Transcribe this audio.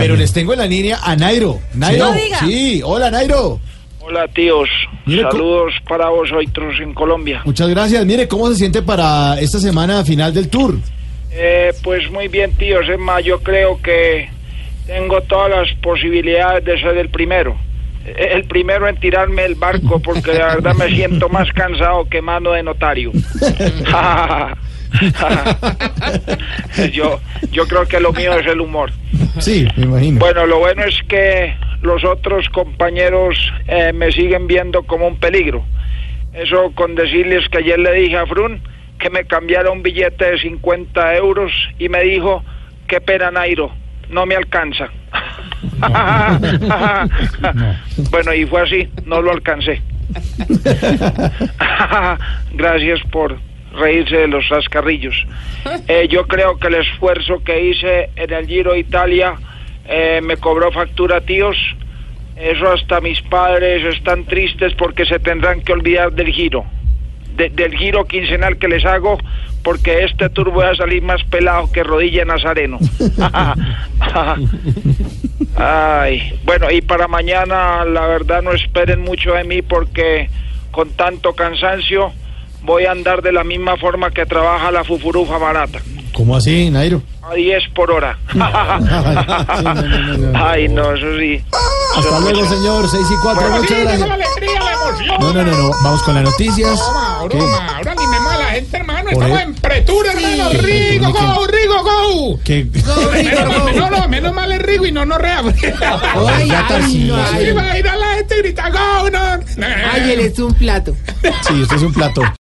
Pero les tengo en la línea a Nairo. Nairo, No diga. sí, hola Nairo. Hola tíos, Mire, co- saludos para vosotros en Colombia. Muchas gracias. Mire, ¿cómo se siente para esta semana final del tour? Eh, pues muy bien tíos, es más, yo creo que tengo todas las posibilidades de ser el primero. Eh, El primero en tirarme el barco porque la verdad me siento más cansado que mano de notario. yo, yo creo que lo mío es el humor. Sí, me imagino. Bueno, lo bueno es que los otros compañeros eh, me siguen viendo como un peligro. Eso con decirles que ayer le dije a Frun que me cambiara un billete de 50 euros y me dijo, qué pena Nairo, no me alcanza. bueno, y fue así, no lo alcancé. Gracias por reírse de los rascarrillos. Eh, yo creo que el esfuerzo que hice en el Giro Italia eh, me cobró factura, tíos. Eso hasta mis padres están tristes porque se tendrán que olvidar del giro. De- del giro quincenal que les hago porque este tour voy a salir más pelado que rodilla nazareno. Ay, bueno, y para mañana la verdad no esperen mucho de mí porque con tanto cansancio voy a andar de la misma forma que trabaja la fufurufa barata, ¿Cómo así, Nairo? a 10 por hora. Ay, no, eso sí. Hasta luego, señor. 6 y 4, Bueno, muchas Sí, gracias. la alegría, la emoción. No, no, no, no. Vamos con las noticias. Broma, ¿Qué? broma. Ahora animemos a la gente, hermano. Por Estamos ahí. en pretura, hermano. Rigo, go, Rigo, go. ¿Qué? No, no, menos mal es Rigo y no, no rea. Ya Tarcisio. Ay, va a ir a la gente y grita, go, no. Ay, él es un plato. Sí, esto es un plato.